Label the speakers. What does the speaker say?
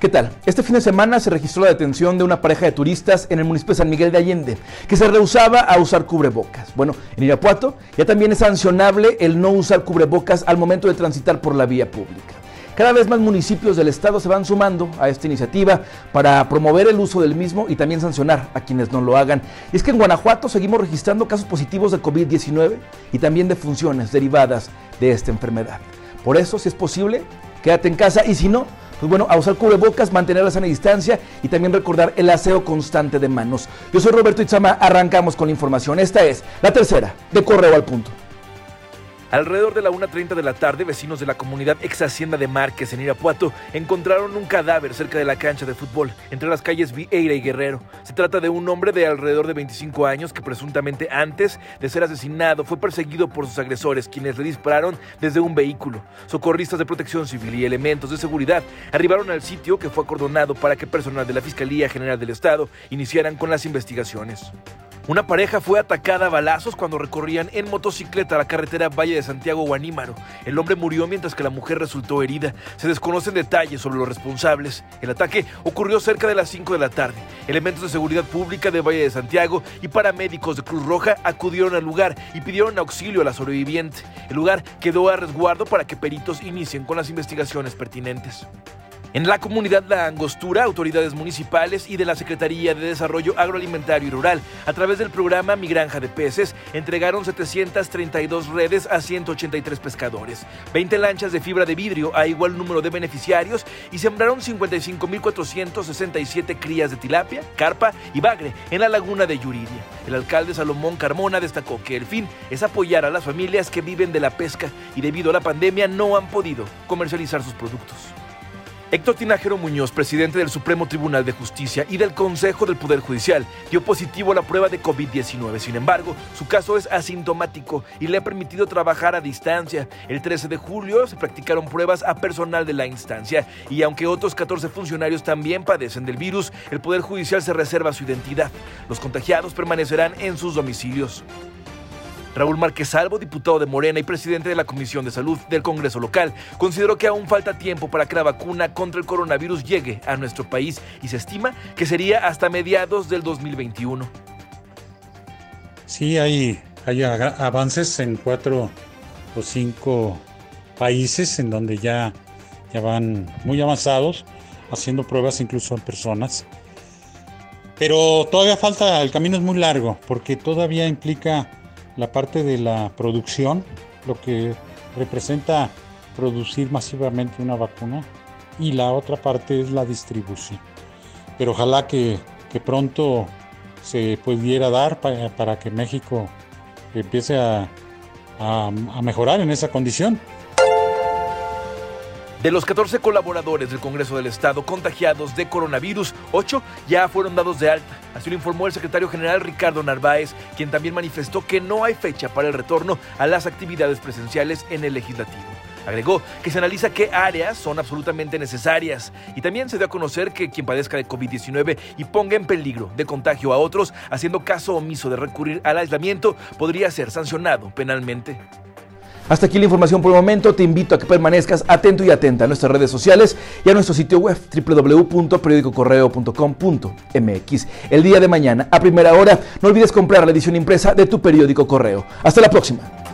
Speaker 1: ¿Qué tal? Este fin de semana se registró la detención de una pareja de turistas en el municipio de San Miguel de Allende, que se rehusaba a usar cubrebocas. Bueno, en Irapuato ya también es sancionable el no usar cubrebocas al momento de transitar por la vía pública. Cada vez más municipios del estado se van sumando a esta iniciativa para promover el uso del mismo y también sancionar a quienes no lo hagan. Y es que en Guanajuato seguimos registrando casos positivos de COVID-19 y también de funciones derivadas de esta enfermedad. Por eso, si es posible, quédate en casa y si no, pues bueno, a usar cubrebocas, mantener la sana distancia y también recordar el aseo constante de manos. Yo soy Roberto Itzama, arrancamos con la información. Esta es la tercera de Correo al Punto.
Speaker 2: Alrededor de la 1.30 de la tarde, vecinos de la comunidad ex Hacienda de Márquez en Irapuato encontraron un cadáver cerca de la cancha de fútbol, entre las calles Vieira y Guerrero. Se trata de un hombre de alrededor de 25 años que presuntamente antes de ser asesinado fue perseguido por sus agresores, quienes le dispararon desde un vehículo. Socorristas de protección civil y elementos de seguridad arribaron al sitio que fue acordonado para que personal de la Fiscalía General del Estado iniciaran con las investigaciones. Una pareja fue atacada a balazos cuando recorrían en motocicleta la carretera Valle de Santiago Guanímaro. El hombre murió mientras que la mujer resultó herida. Se desconocen detalles sobre los responsables. El ataque ocurrió cerca de las 5 de la tarde. Elementos de seguridad pública de Valle de Santiago y paramédicos de Cruz Roja acudieron al lugar y pidieron auxilio a la sobreviviente. El lugar quedó a resguardo para que peritos inicien con las investigaciones pertinentes. En la comunidad La Angostura, autoridades municipales y de la Secretaría de Desarrollo Agroalimentario y Rural, a través del programa Mi Granja de Peces, entregaron 732 redes a 183 pescadores, 20 lanchas de fibra de vidrio a igual número de beneficiarios y sembraron 55.467 crías de tilapia, carpa y bagre en la laguna de Yuridia. El alcalde Salomón Carmona destacó que el fin es apoyar a las familias que viven de la pesca y debido a la pandemia no han podido comercializar sus productos. Héctor Tinajero Muñoz, presidente del Supremo Tribunal de Justicia y del Consejo del Poder Judicial, dio positivo a la prueba de COVID-19. Sin embargo, su caso es asintomático y le ha permitido trabajar a distancia. El 13 de julio se practicaron pruebas a personal de la instancia y aunque otros 14 funcionarios también padecen del virus, el Poder Judicial se reserva su identidad. Los contagiados permanecerán en sus domicilios. Raúl Márquez Salvo, diputado de Morena y presidente de la Comisión de Salud del Congreso local, consideró que aún falta tiempo para que la vacuna contra el coronavirus llegue a nuestro país y se estima que sería hasta mediados del 2021.
Speaker 3: Sí, hay, hay avances en cuatro o cinco países en donde ya, ya van muy avanzados, haciendo pruebas incluso en personas. Pero todavía falta, el camino es muy largo, porque todavía implica la parte de la producción, lo que representa producir masivamente una vacuna, y la otra parte es la distribución. Pero ojalá que, pronto se pudiera dar para, que México empiece a mejorar en esa condición.
Speaker 2: De los 14 colaboradores del Congreso del Estado contagiados de coronavirus, 8 ya fueron dados de alta. Así lo informó el secretario general Ricardo Narváez, quien también manifestó que no hay fecha para el retorno a las actividades presenciales en el legislativo. Agregó que se analiza qué áreas son absolutamente necesarias y también se dio a conocer que quien padezca de COVID-19 y ponga en peligro de contagio a otros, haciendo caso omiso de recurrir al aislamiento, podría ser sancionado penalmente.
Speaker 1: Hasta aquí la información por el momento. Te invito a que permanezcas atento y atenta a nuestras redes sociales y a nuestro sitio web www.periodicocorreo.com.mx. El día de mañana, a primera hora, no olvides comprar la edición impresa de tu periódico Correo. Hasta la próxima.